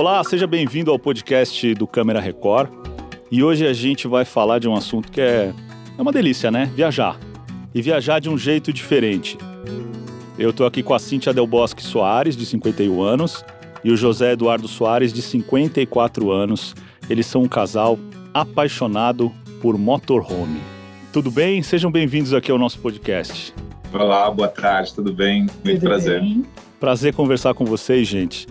Olá, seja bem-vindo ao podcast do Câmera Record. E hoje a gente vai falar de um assunto que é, é uma delícia, né? Viajar. E viajar de um jeito diferente. Eu tô aqui com a Cíntia Del Bosque Soares, de 51 anos, e o José Eduardo Soares, de 54 anos. Eles são um casal apaixonado por motorhome. Tudo bem? Sejam bem-vindos aqui ao nosso podcast. Olá, boa tarde, tudo bem? Muito tudo prazer. Bem? Prazer conversar com vocês, gente.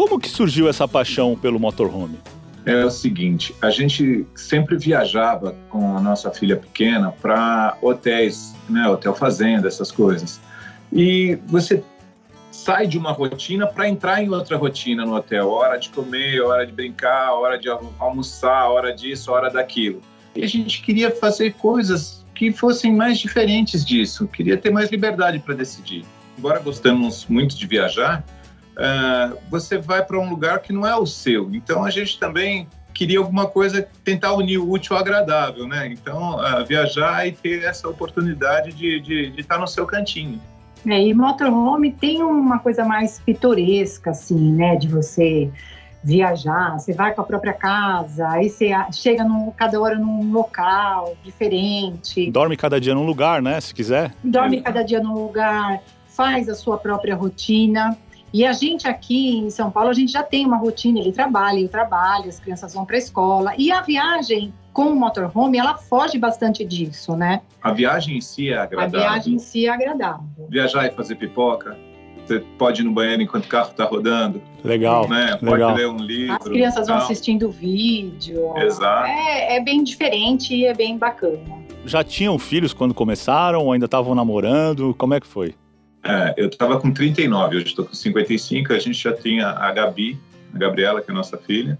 Como que surgiu essa paixão pelo motorhome? É o seguinte, a gente sempre viajava com a nossa filha pequena para hotéis, né, hotel fazenda, essas coisas. E você sai de uma rotina para entrar em outra rotina no hotel, hora de comer, hora de brincar, hora de almoçar, hora disso, hora daquilo. E a gente queria fazer coisas que fossem mais diferentes disso, queria ter mais liberdade para decidir. Embora gostamos muito de viajar, uh, você vai para um lugar que não é o seu. Então a gente também queria alguma coisa, tentar unir o útil ao agradável, né? Então, uh, viajar e ter essa oportunidade de, de, de estar no seu cantinho. É, e motorhome tem uma coisa mais pitoresca, assim, né? De você viajar, você vai com a própria casa, aí você chega num, cada hora num local diferente. Dorme cada dia num lugar, né? Se quiser. Dorme cada dia num lugar, faz a sua própria rotina. E a gente aqui em São Paulo, a gente já tem uma rotina, ele trabalha, eu trabalho, as crianças vão para a escola. E a viagem com o motorhome, ela foge bastante disso, né? A viagem em si é agradável. A viagem em si é agradável. Viajar e fazer pipoca, você pode ir no banheiro enquanto o carro está rodando. Legal. Né? Legal. Pode ler um livro. As crianças vão assistindo vídeo. Exato. É, é bem diferente e é bem bacana. Já tinham filhos quando começaram ou ainda estavam namorando? Como é que foi? É, eu estava com 39, hoje estou com 55. A gente já tinha a Gabi, a Gabriela, que é a nossa filha.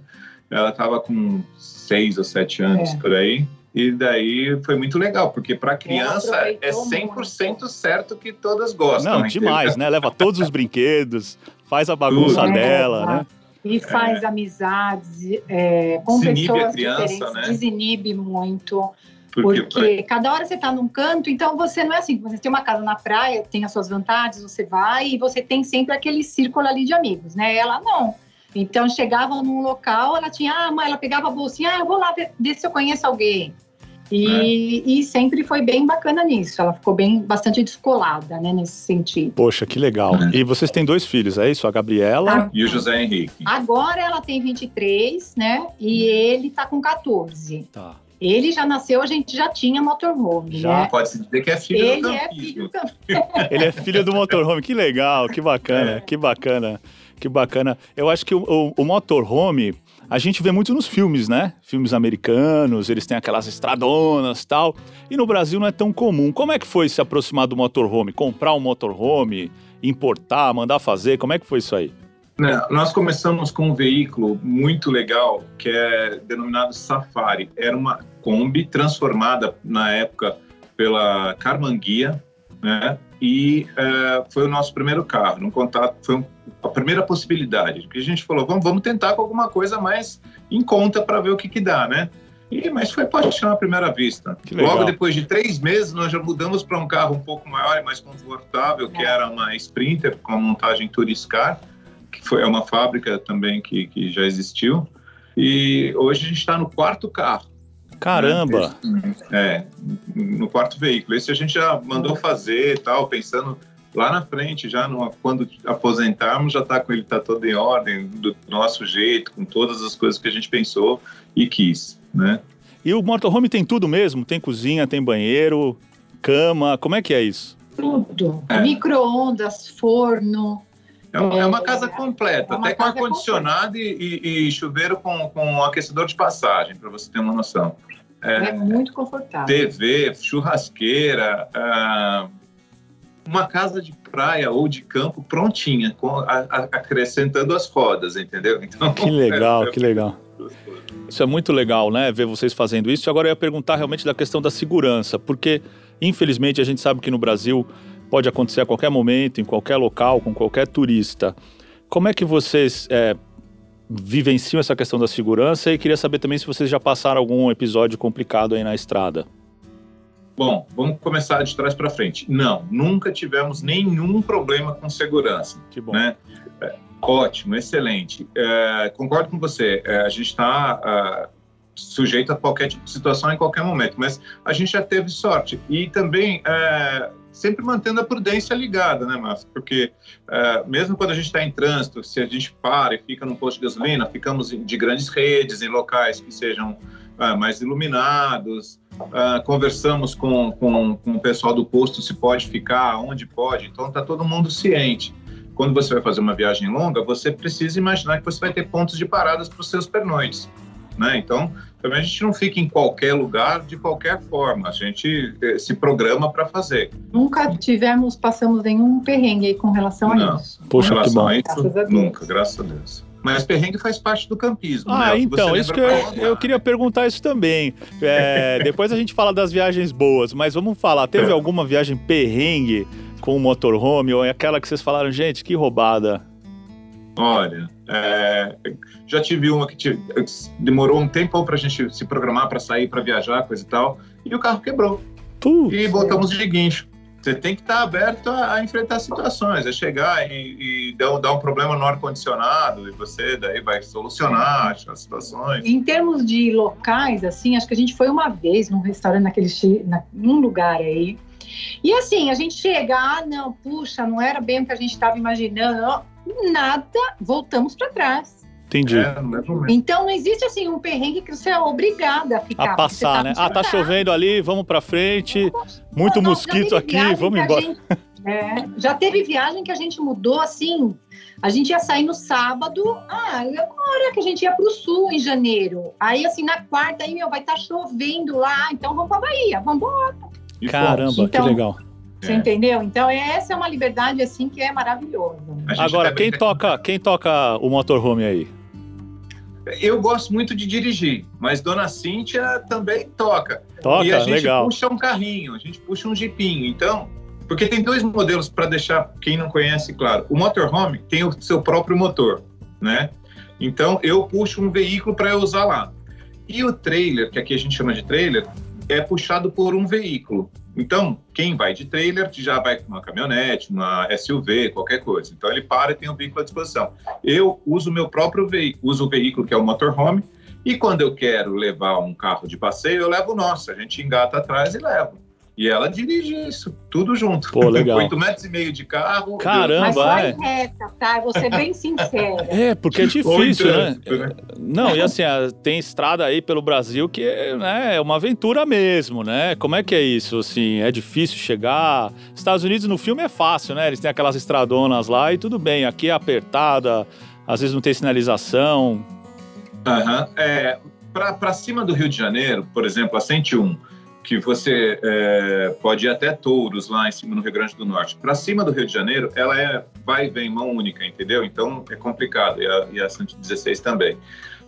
Ela estava com 6 ou 7 anos é. por aí. E daí foi muito legal, porque para criança é 100% muito. certo que todas gostam. Não, demais, né? Leva todos os brinquedos, faz a bagunça Tudo. dela, é, né? E faz é. amizades é, com desinibe pessoas a criança, diferentes, né? desinibe muito. Porque, porque cada hora você está num canto, então você não é assim, você tem uma casa na praia, tem as suas vantagens, você vai e você tem sempre aquele círculo ali de amigos, né? Ela não. Então chegava num local, ela tinha, ah, mãe, ela pegava a bolsinha, ah, eu vou lá ver, ver se eu conheço alguém. E, é. e, sempre foi bem bacana nisso. Ela ficou bem bastante descolada, né, nesse sentido. Poxa, que legal. É. E vocês têm dois filhos, é isso? A Gabriela ah, e o José Henrique. Agora ela tem 23, né? E ele tá com 14. Tá. Ele já nasceu, a gente já tinha motorhome, já. Né? Pode-se dizer que é filho ele do é filho também. ele é filho do motorhome. Que legal, que bacana, é. que bacana. Que bacana. Eu acho que o, o, o motorhome, a gente vê muito nos filmes, né? Filmes americanos, eles têm aquelas estradonas tal. E no Brasil não é tão comum. Como é que foi se aproximar do motorhome? Comprar um motorhome, importar, mandar fazer? Como é que foi isso aí? Nós começamos com um veículo muito legal que é denominado Safari. Era uma Kombi transformada na época pela Carmanguia, né? E é, foi o nosso primeiro carro. No contato foi um a primeira possibilidade, que a gente falou, vamos, vamos tentar com alguma coisa mais em conta para ver o que, que dá, né? E, mas foi paixão à primeira vista. Logo depois de três meses, nós já mudamos para um carro um pouco maior e mais confortável, que é. era uma Sprinter com a montagem Turiscar, que foi uma fábrica também que, que já existiu. E hoje a gente está no quarto carro. Caramba! Né? É, no quarto veículo. Esse a gente já mandou fazer e tal, pensando lá na frente, já no, quando aposentarmos, já está com ele tá todo em ordem, do nosso jeito, com todas as coisas que a gente pensou e quis, né? E o motorhome tem tudo mesmo? Tem cozinha, tem banheiro, cama, como é que é isso? Tudo. É. Micro-ondas, forno. É uma, é uma casa completa, é uma até com ar-condicionado e, e, e, chuveiro com, com aquecedor de passagem, para você ter uma noção. É, é muito confortável. TV, churrasqueira, ah, uma casa de praia ou de campo prontinha, com, a, a, acrescentando as rodas, entendeu? Então, que legal, é, que legal. Isso é muito legal, né? Ver vocês fazendo isso. Agora eu ia perguntar realmente da questão da segurança, porque infelizmente a gente sabe que no Brasil pode acontecer a qualquer momento, em qualquer local, com qualquer turista. Como é que vocês é, vivenciam essa questão da segurança? E queria saber também se vocês já passaram algum episódio complicado aí na estrada. Bom, vamos começar de trás para frente. Não, nunca tivemos nenhum problema com segurança. Que bom. Né? Ótimo, excelente. É, concordo com você. É, a gente está é, sujeito a qualquer tipo de situação em qualquer momento, mas a gente já teve sorte. E também é, sempre mantendo a prudência ligada, né, Márcio? Porque é, mesmo quando a gente está em trânsito, se a gente para e fica num posto de gasolina, ficamos de grandes redes, em locais que sejam é, mais iluminados, é, conversamos com, com, com o pessoal do posto se pode ficar, onde pode, então está todo mundo ciente quando você vai fazer uma viagem longa, você precisa imaginar que você vai ter pontos de paradas para os seus pernoites. Né? Então, também a gente não fica em qualquer lugar de qualquer forma, a gente eh, se programa para fazer. Nunca tivemos, passamos nenhum perrengue aí com relação não. a isso. Poxa, com relação a isso, graças nunca, graças a Deus. Mas perrengue faz parte do campismo. Ah, né? então, isso que eu, eu, queria perguntar isso também. É, depois a gente fala das viagens boas, mas vamos falar, teve é. alguma viagem perrengue com o motorhome ou é aquela que vocês falaram, gente, que roubada? Olha, é, já tive uma que tive, demorou um tempo para a gente se programar para sair, para viajar, coisa e tal, e o carro quebrou. Putz. E voltamos de guincho. Você tem que estar tá aberto a, a, enfrentar situações, é chegar e, e dar, dar, um problema no ar-condicionado e você daí vai solucionar as situações. Em termos de locais, assim, acho que a gente foi uma vez num restaurante naquele, na, num lugar aí, e assim, a gente chega, ah, não, puxa, não era bem o que a gente estava imaginando, nada, voltamos para trás. Entendi. É, então não existe assim um perrengue que você é obrigada a ficar. A passar, tá né? Ah, tá chovendo ali, vamos para frente. Muito não, mosquito aqui, vamos embora. Gente, é, já teve viagem que a gente mudou assim. A gente ia sair no sábado, ah, agora que a gente ia para o sul em janeiro. Aí, assim, na quarta, aí, meu, vai estar tá chovendo lá, então vamos para Bahia, vamos embora. Caramba, então, que legal. Você é. entendeu? Então essa é uma liberdade assim que é maravilhosa. Agora, quem toca, quem toca o motorhome aí? Eu gosto muito de dirigir, mas Dona Cíntia também toca. Toca, e a gente legal. puxa um carrinho, a gente puxa um jipinho. Então, porque tem dois modelos para deixar quem não conhece claro. O motorhome tem o seu próprio motor, né? Então eu puxo um veículo para eu usar lá. E o trailer, que aqui a gente chama de trailer, é puxado por um veículo. Então, quem vai de trailer já vai com uma caminhonete, uma SUV, qualquer coisa. Então, ele para e tem o um veículo à disposição. Eu uso o meu próprio veículo, uso o veículo que é o motorhome, e quando eu quero levar um carro de passeio, eu levo o nosso. A gente engata atrás e leva. E ela dirige isso, tudo junto. Pô, legal. Oito metros e meio de carro. Caramba, Mas vai é. reta, tá? Vou ser bem sincero. É, porque é difícil, né? né? Não, e assim, tem estrada aí pelo Brasil que né, é uma aventura mesmo, né? Como é que é isso, assim? É difícil chegar... Estados Unidos no filme é fácil, né? Eles têm aquelas estradonas lá e tudo bem. Aqui é apertada, às vezes não tem sinalização. Aham, uhum. é... Para cima do Rio de Janeiro, por exemplo, a 101 que você é, pode ir até Touros lá em cima no Rio Grande do Norte. Para cima do Rio de Janeiro, ela é vai e vem mão única, entendeu? Então é complicado e a, e a 116 também.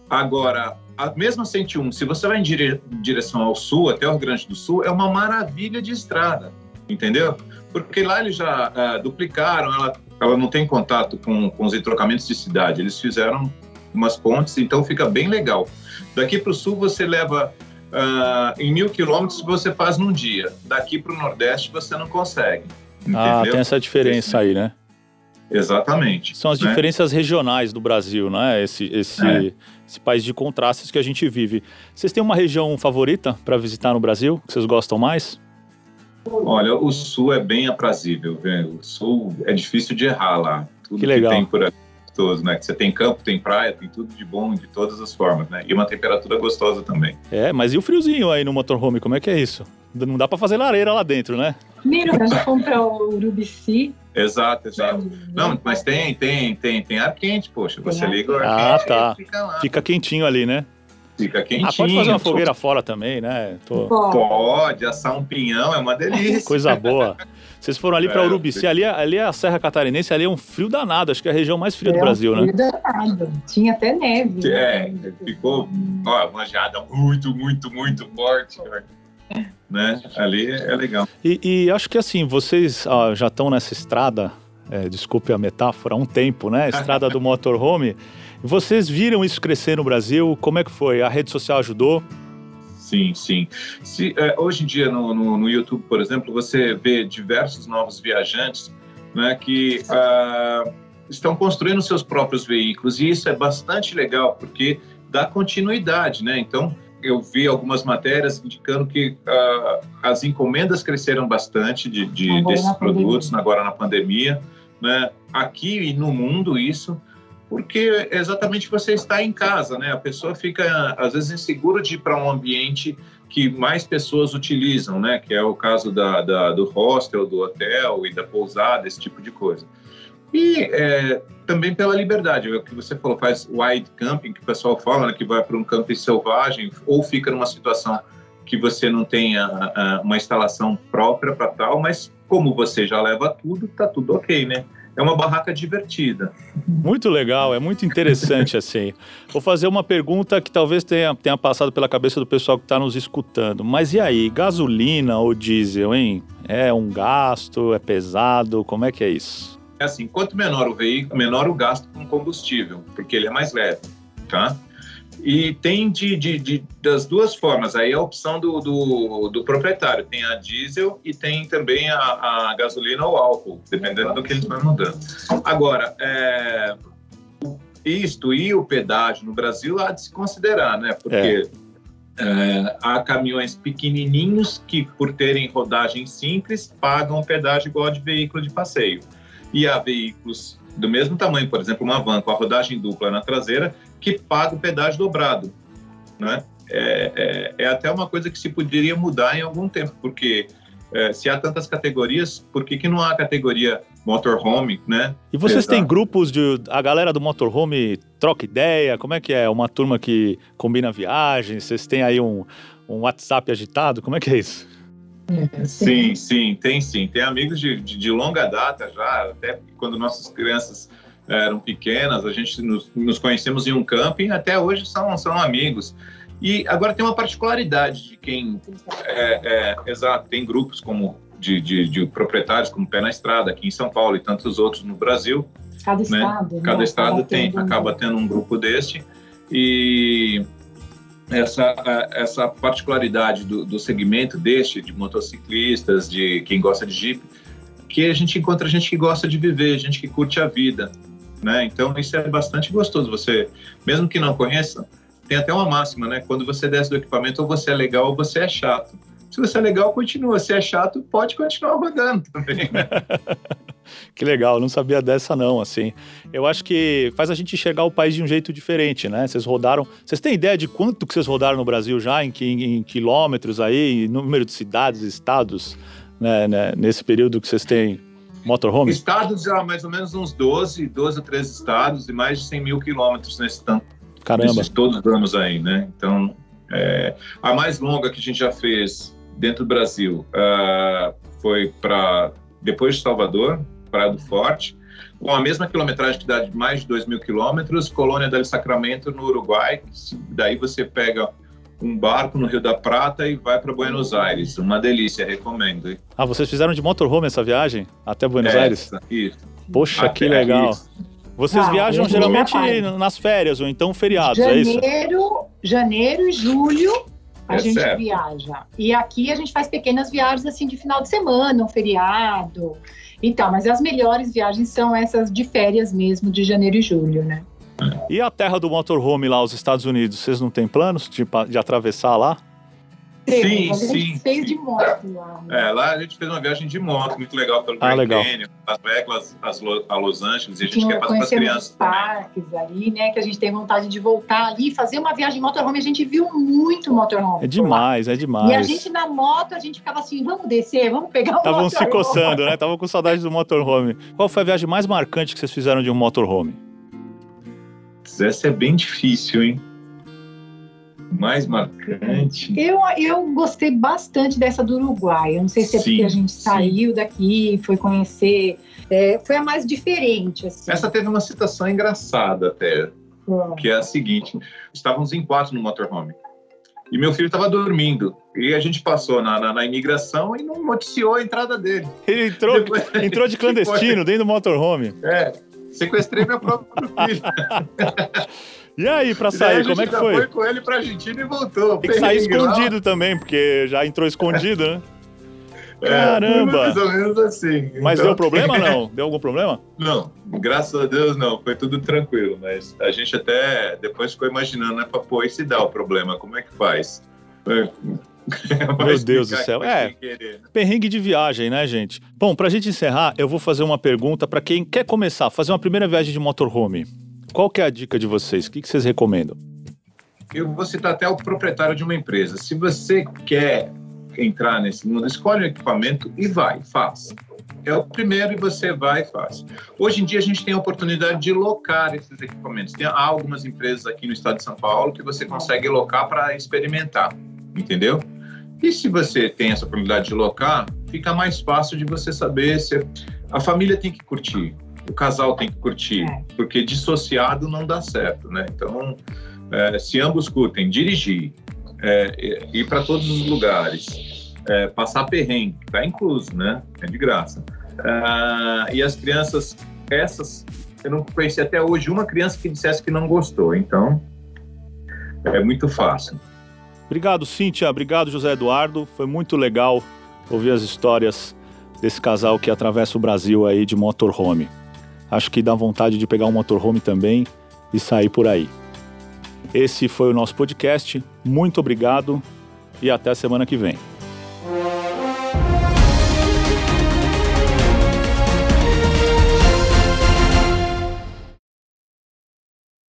Agora, a mesma 101, se você vai em dire, direção ao sul, até o Rio Grande do Sul, é uma maravilha de estrada, entendeu? Porque lá eles já é, duplicaram, ela, ela não tem contato com, com os entrocamentos de cidade, eles fizeram umas pontes, então fica bem legal. Daqui para o sul você leva uh, em mil quilômetros você faz num dia. Daqui para o Nordeste você não consegue. Ah, entendeu? Ah, tem essa diferença aí, né? Exatamente. São as né? diferenças regionais do Brasil, né? Esse, esse, é. esse país de contrastes que a gente vive. Vocês têm uma região favorita para visitar no Brasil, que vocês gostam mais? Olha, o Sul é bem aprazível, viu? O Sul é difícil de errar lá. Tudo que legal. Que tem por aqui gostoso, né? Que você tem campo, tem praia, tem tudo de bom de todas as formas, né? E uma temperatura gostosa também. É, mas e o friozinho aí no motorhome, como é que é isso? Não dá para fazer lareira lá dentro, né? Primeiro, a gente compra o Urubici. Exato, exato. Não, mas tem, tem, tem, tem ar quente, poxa. Você liga o ar ah, quente tá. fica lá. Fica quentinho ali, né? Fica quentinho. Ah, pode fazer uma fogueira fora também, né? Tô... Pode, assar um pinhão é uma delícia. Coisa boa. Vocês foram ali para é, Urubici, ali, é, ali é a Serra Catarinense, ali é um frio danado, acho que é a região mais fria é do Brasil, um frio né? danado, tinha até neve. É, né? ficou ó, uma geada muito, muito, muito forte, né? Ali é legal. E, e acho que assim, vocês ó, já estão nessa estrada, é, desculpe a metáfora, há um tempo, né? Estrada do motorhome. Vocês viram isso crescer no Brasil? Como é que foi? A rede social ajudou? Sim, sim. Se, é, hoje em dia, no, no, no, YouTube, por exemplo, você vê diversos novos viajantes né, que uh, estão construindo seus próprios veículos e isso é bastante legal porque dá continuidade, né? Então, eu vi algumas matérias indicando que uh, as encomendas cresceram bastante de, de desses produtos pandemia. agora na pandemia, né? Aqui e no mundo isso, porque exatamente você está em casa, né? A pessoa fica às vezes insegura de ir para um ambiente que mais pessoas utilizam, né? Que é o caso da, da, do hostel, do hotel e da pousada, esse tipo de coisa. E é, também pela liberdade, é o que você falou, faz wide camping, que o pessoal fala, né, que vai para um camping selvagem, ou fica numa situação que você não tenha uh, uma instalação própria para tal, mas como você já leva tudo, tá tudo ok, né? É uma barraca divertida. Muito legal, é muito interessante assim. Vou fazer uma pergunta que talvez tenha, tenha passado pela cabeça do pessoal que está nos escutando. Mas e aí, gasolina ou diesel, hein? É um gasto? É pesado? Como é que é isso? É assim, quanto menor o veículo, menor o gasto com combustível, porque ele é mais leve, tá? E tem de, de, de, das duas formas, aí é a opção do, do, do, proprietário, tem a diesel e tem também a, a gasolina ou álcool, dependendo do que ele vai mudando. Agora, é, isto e o pedágio no Brasil há de se considerar, né? Porque é. É, há caminhões pequenininhos que, por terem rodagem simples, pagam pedágio igual de veículo de passeio e há veículos do mesmo tamanho, por exemplo, uma van com a rodagem dupla na traseira, que paga o pedágio dobrado. Né? É, é, é até uma coisa que se poderia mudar em algum tempo, porque é, se há tantas categorias, por que, que não há categoria motorhome, né? E vocês têm grupos de... A galera do motorhome troca ideia? Como é que é? Uma turma que combina viagens? Vocês têm aí um, um WhatsApp agitado? Como é que é isso? Sim, sim, tem sim. Tem amigos de, de, de longa data já, até quando nossas crianças eram pequenas, a gente nos, nos, conhecemos em um camping, até hoje são, são amigos. E agora tem uma particularidade de quem. É, é, exato, tem grupos como de, de, de, proprietários, como Pé na Estrada, aqui em São Paulo e tantos outros no Brasil. Cada né? estado. Cada né? estado tem, acaba tendo um grupo deste. E essa, essa particularidade do, do segmento deste, de motociclistas, de quem gosta de Jeep, que a gente encontra gente que gosta de viver, gente que curte a vida, né? Então isso é bastante gostoso. Você, mesmo que não conheça, tem até uma máxima, né? Quando você desce do equipamento, ou você é legal ou você é chato. Se você é legal, continua. Se é chato, pode continuar rodando também. Né? que legal, não sabia dessa não, assim. Eu acho que faz a gente enxergar o país de um jeito diferente, né? Vocês rodaram... Vocês têm ideia de quanto que vocês rodaram no Brasil já, em, em, em quilômetros aí, em número de cidades, estados, né, né, nesse período que vocês têm motorhome? Estados já mais ou menos uns 12, 12 a 13 estados e mais de 100 mil quilômetros nesse tanto. Caramba. Nesses todos os anos aí, né? Então, é, a mais longa que a gente já fez dentro do Brasil uh, foi para depois de Salvador, Praia do Forte, com a mesma quilometragem que dá de mais de 2 mil quilômetros, Colônia del Sacramento, no Uruguai. Daí você pega um barco no Rio da Prata e vai para Buenos Aires. Uma delícia, recomendo. Ah, vocês fizeram de motorhome essa viagem até Buenos essa, Aires? Isso. Poxa, até que legal. Isso. Vocês ah, viajam geralmente nas férias ou então feriados, janeiro, é isso? Janeiro e julho a é gente certo. viaja. E aqui a gente faz pequenas viagens assim de final de semana, um feriado. Então, mas as melhores viagens são essas de férias mesmo, de janeiro e julho, né? E a terra do motorhome lá, os Estados Unidos, vocês não têm planos de, de atravessar lá? Sim, a gente fez de moto lá. Né? É, lá a gente fez uma viagem de moto muito legal pelo ah, Grand Canyon, Las Vegas, a Los Angeles, e a gente Tinha, quer passar para as crianças parques também. ali, né, que a gente tem vontade de voltar ali, fazer uma viagem de motorhome, a gente viu muito motorhome. É demais, é demais. E a gente na moto, a gente ficava assim, vamos descer, vamos pegar o Estavam se coçando, né, estavam com saudade do motorhome. Qual foi a viagem mais marcante que vocês fizeram de um motorhome? Essa é bem difícil, hein? mais marcante? Eu, eu gostei bastante dessa do Uruguai. Eu não sei se é sim, porque a gente saiu sim. daqui, foi conhecer. É, foi a mais diferente. Assim. Essa teve uma citação engraçada até, que é a seguinte: estávamos em quatro no motorhome. E meu filho estava dormindo. E a gente passou na, na, na, imigração e não noticiou a entrada dele. Ele entrou, Depois, entrou de clandestino dentro do motorhome. É, sequestrei meu próprio filho. E aí, pra sair, como é que foi? foi com ele pra Argentina e voltou. Tem que sair escondido lá. também, porque já entrou escondido, né? Caramba! É, mais ou menos assim. Mas então... deu problema não? Deu algum problema? Não, graças a Deus não, foi tudo tranquilo, mas a gente até depois ficou imaginando, né, pô, e se dá o problema, como é que faz? Meu Deus do céu. É, perrengue de viagem, né, gente? Bom, pra gente encerrar, eu vou fazer uma pergunta para quem quer começar, fazer uma primeira viagem de motorhome. Qual que é a dica de vocês? O que, que vocês recomendam? Eu vou citar até o proprietário de uma empresa. Se você quer entrar nesse mundo, escolhe um equipamento e vai, faz. É o primeiro e você vai e faz. Hoje em dia a gente tem a oportunidade de locar esses equipamentos. Tem algumas empresas aqui no estado de São Paulo que você consegue locar para experimentar, entendeu? E se você tem essa oportunidade de locar, fica mais fácil de você saber se a família tem que curtir, o casal tem que curtir, é. porque dissociado não dá certo, né? Então, é, se ambos curtem dirigir, é, ir para todos os lugares, é, passar perrengue, tá incluso, né? É de graça. Ah, e as crianças, essas, eu não conheci até hoje uma criança que dissesse que não gostou, então é muito fácil. Obrigado, Cíntia. Obrigado, José Eduardo. Foi muito legal ouvir as histórias desse casal que atravessa o Brasil aí de motorhome. Acho que dá vontade de pegar um motorhome também e sair por aí. Esse foi o nosso podcast. Muito obrigado e até semana que vem.